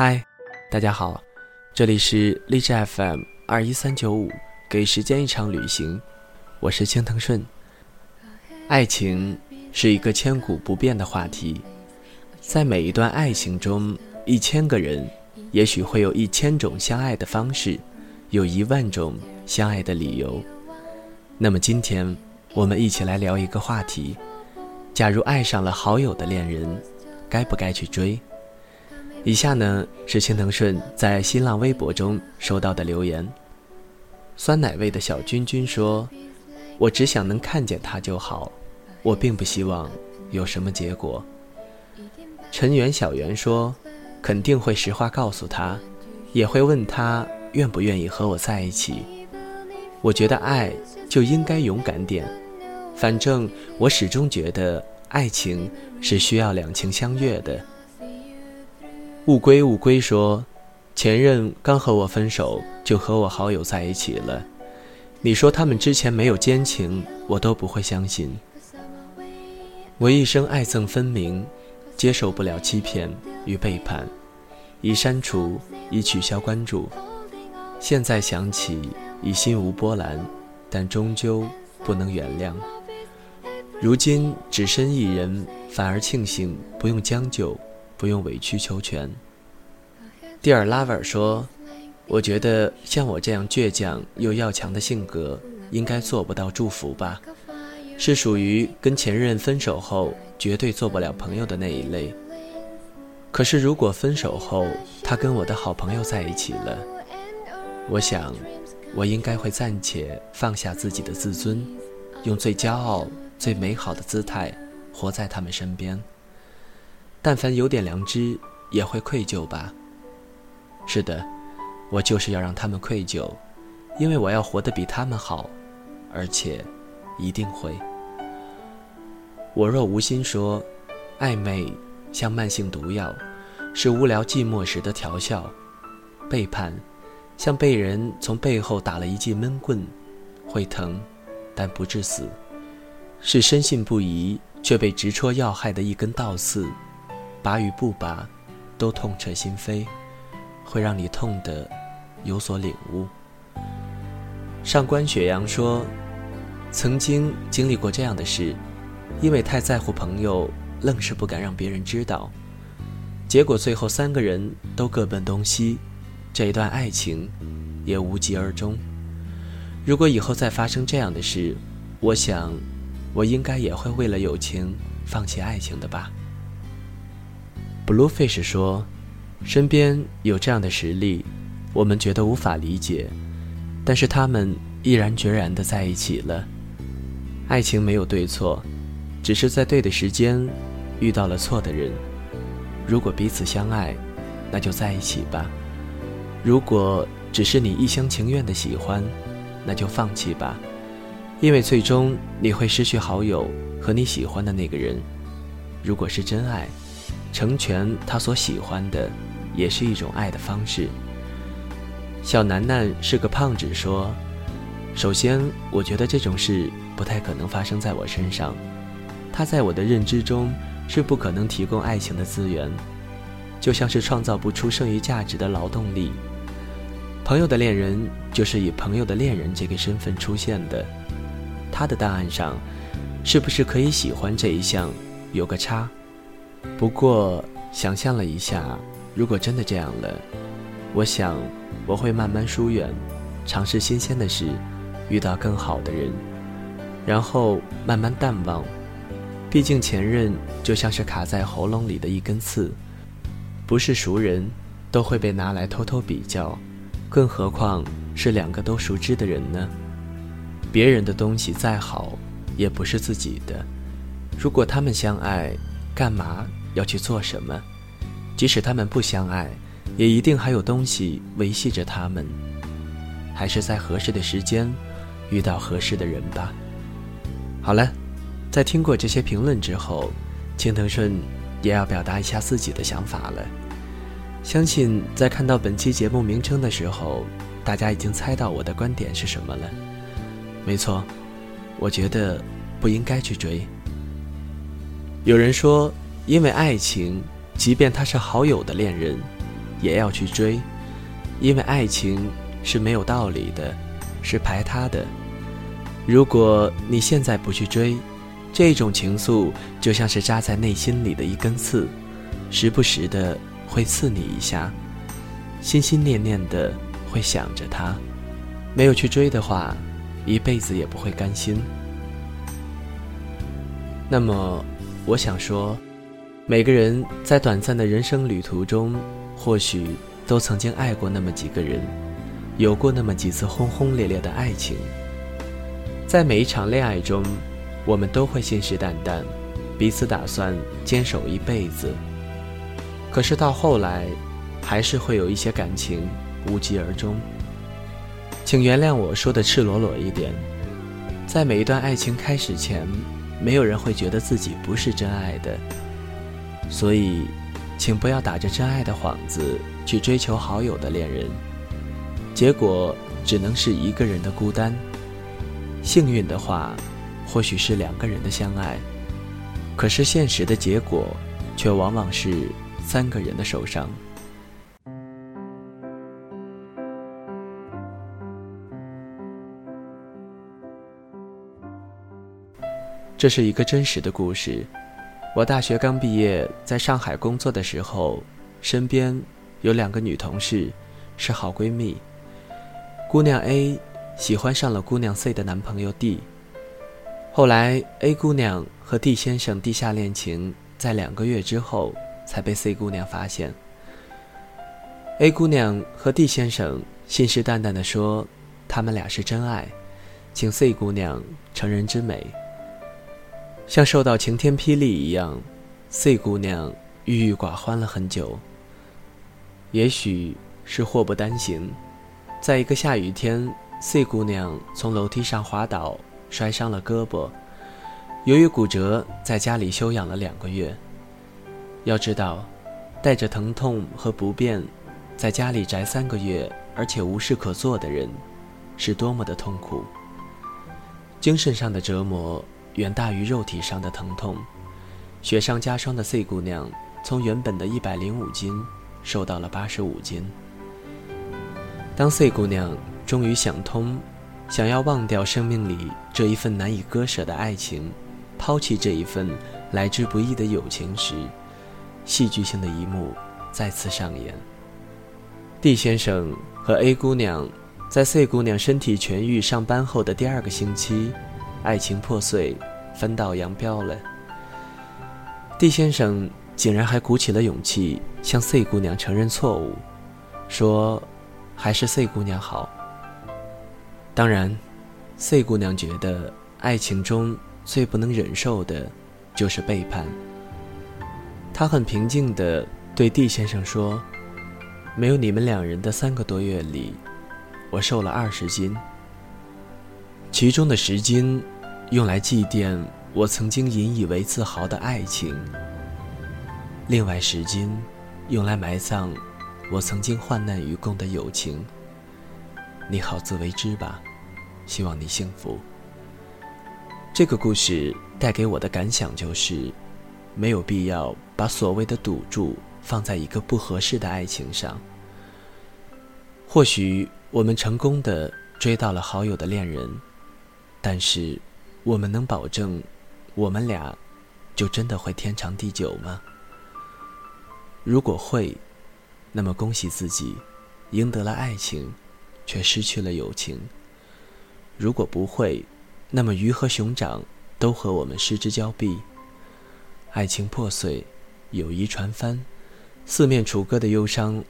嗨，大家好，这里是荔枝 FM 二一三九五，给时间一场旅行，我是青藤顺。爱情是一个千古不变的话题，在每一段爱情中，一千个人，也许会有一千种相爱的方式，有一万种相爱的理由。那么今天，我们一起来聊一个话题：假如爱上了好友的恋人，该不该去追？以下呢是青藤顺在新浪微博中收到的留言。酸奶味的小君君说：“我只想能看见他就好，我并不希望有什么结果。”陈元小圆说：“肯定会实话告诉他，也会问他愿不愿意和我在一起。我觉得爱就应该勇敢点，反正我始终觉得爱情是需要两情相悦的。”乌龟乌龟说：“前任刚和我分手，就和我好友在一起了。你说他们之前没有奸情，我都不会相信。我一生爱憎分明，接受不了欺骗与背叛，已删除，已取消关注。现在想起，已心无波澜，但终究不能原谅。如今只身一人，反而庆幸不用将就。”不用委曲求全。蒂尔拉维尔说：“我觉得像我这样倔强又要强的性格，应该做不到祝福吧？是属于跟前任分手后绝对做不了朋友的那一类。可是如果分手后他跟我的好朋友在一起了，我想，我应该会暂且放下自己的自尊，用最骄傲、最美好的姿态活在他们身边。”但凡有点良知，也会愧疚吧。是的，我就是要让他们愧疚，因为我要活得比他们好，而且一定会。我若无心说，暧昧像慢性毒药，是无聊寂寞时的调笑；背叛像被人从背后打了一记闷棍，会疼，但不致死；是深信不疑却被直戳要害的一根倒刺。拔与不拔，都痛彻心扉，会让你痛得有所领悟。上官雪阳说：“曾经经历过这样的事，因为太在乎朋友，愣是不敢让别人知道，结果最后三个人都各奔东西，这一段爱情也无疾而终。如果以后再发生这样的事，我想，我应该也会为了友情放弃爱情的吧。” Bluefish 说：“身边有这样的实例，我们觉得无法理解，但是他们毅然决然的在一起了。爱情没有对错，只是在对的时间遇到了错的人。如果彼此相爱，那就在一起吧；如果只是你一厢情愿的喜欢，那就放弃吧，因为最终你会失去好友和你喜欢的那个人。如果是真爱。”成全他所喜欢的，也是一种爱的方式。小楠楠是个胖子，说：“首先，我觉得这种事不太可能发生在我身上。他在我的认知中是不可能提供爱情的资源，就像是创造不出剩余价值的劳动力。朋友的恋人就是以朋友的恋人这个身份出现的。他的档案上，是不是可以喜欢这一项，有个叉。”不过，想象了一下，如果真的这样了，我想我会慢慢疏远，尝试新鲜的事，遇到更好的人，然后慢慢淡忘。毕竟前任就像是卡在喉咙里的一根刺，不是熟人都会被拿来偷偷比较，更何况是两个都熟知的人呢？别人的东西再好，也不是自己的。如果他们相爱。干嘛要去做什么？即使他们不相爱，也一定还有东西维系着他们。还是在合适的时间，遇到合适的人吧。好了，在听过这些评论之后，青藤顺也要表达一下自己的想法了。相信在看到本期节目名称的时候，大家已经猜到我的观点是什么了。没错，我觉得不应该去追。有人说，因为爱情，即便他是好友的恋人，也要去追，因为爱情是没有道理的，是排他的。如果你现在不去追，这种情愫就像是扎在内心里的一根刺，时不时的会刺你一下，心心念念的会想着他。没有去追的话，一辈子也不会甘心。那么，我想说，每个人在短暂的人生旅途中，或许都曾经爱过那么几个人，有过那么几次轰轰烈烈的爱情。在每一场恋爱中，我们都会信誓旦旦，彼此打算坚守一辈子。可是到后来，还是会有一些感情无疾而终。请原谅我说的赤裸裸一点，在每一段爱情开始前，没有人会觉得自己不是真爱的，所以，请不要打着真爱的幌子去追求好友的恋人，结果只能是一个人的孤单。幸运的话，或许是两个人的相爱，可是现实的结果，却往往是三个人的受伤。这是一个真实的故事。我大学刚毕业，在上海工作的时候，身边有两个女同事，是好闺蜜。姑娘 A 喜欢上了姑娘 C 的男朋友 D。后来 A 姑娘和 D 先生地下恋情，在两个月之后才被 C 姑娘发现。A 姑娘和 D 先生信誓旦旦地说，他们俩是真爱，请 C 姑娘成人之美。像受到晴天霹雳一样，C 姑娘郁郁寡欢了很久。也许是祸不单行，在一个下雨天，C 姑娘从楼梯上滑倒，摔伤了胳膊。由于骨折，在家里休养了两个月。要知道，带着疼痛和不便，在家里宅三个月，而且无事可做的人，是多么的痛苦。精神上的折磨。远大于肉体上的疼痛，雪上加霜的 C 姑娘从原本的一百零五斤瘦到了八十五斤。当 C 姑娘终于想通，想要忘掉生命里这一份难以割舍的爱情，抛弃这一份来之不易的友情时，戏剧性的一幕再次上演。D 先生和 A 姑娘在 C 姑娘身体痊愈上班后的第二个星期。爱情破碎，分道扬镳了。D 先生竟然还鼓起了勇气向 C 姑娘承认错误，说还是 C 姑娘好。当然，C 姑娘觉得爱情中最不能忍受的，就是背叛。她很平静地对 D 先生说：“没有你们两人的三个多月里，我瘦了二十斤。”其中的十斤，用来祭奠我曾经引以为自豪的爱情；另外十斤，用来埋葬我曾经患难与共的友情。你好自为之吧，希望你幸福。这个故事带给我的感想就是，没有必要把所谓的赌注放在一个不合适的爱情上。或许我们成功的追到了好友的恋人。但是，我们能保证，我们俩就真的会天长地久吗？如果会，那么恭喜自己，赢得了爱情，却失去了友情。如果不会，那么鱼和熊掌都和我们失之交臂。爱情破碎，友谊船翻，四面楚歌的忧伤，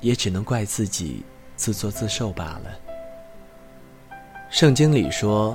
也只能怪自己自作自受罢了。圣经里说。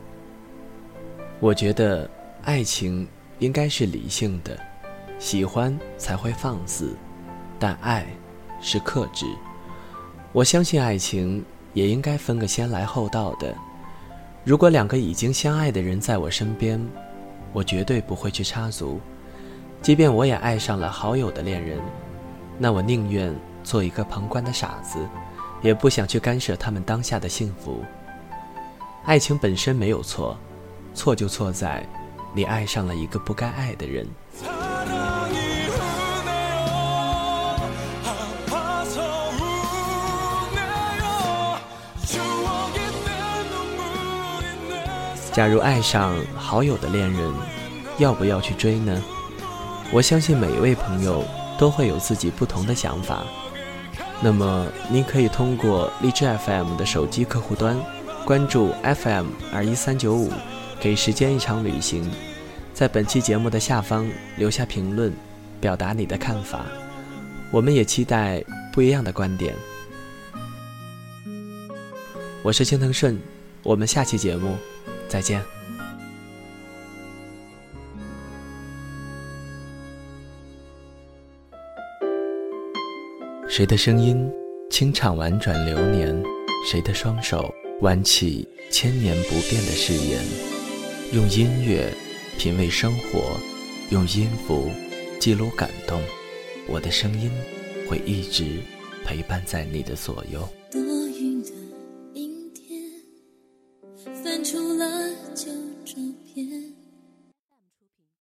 我觉得爱情应该是理性的，喜欢才会放肆，但爱是克制。我相信爱情也应该分个先来后到的。如果两个已经相爱的人在我身边，我绝对不会去插足。即便我也爱上了好友的恋人，那我宁愿做一个旁观的傻子，也不想去干涉他们当下的幸福。爱情本身没有错，错就错在你爱上了一个不该爱的人。假如爱上好友的恋人，要不要去追呢？我相信每一位朋友都会有自己不同的想法。那么，您可以通过荔枝 FM 的手机客户端，关注 FM 二一三九五，给时间一场旅行，在本期节目的下方留下评论，表达你的看法。我们也期待不一样的观点。我是青藤顺，我们下期节目再见。谁的声音清唱婉转流年？谁的双手挽起千年不变的誓言？用音乐品味生活，用音符记录感动。我的声音会一直陪伴在你的左右。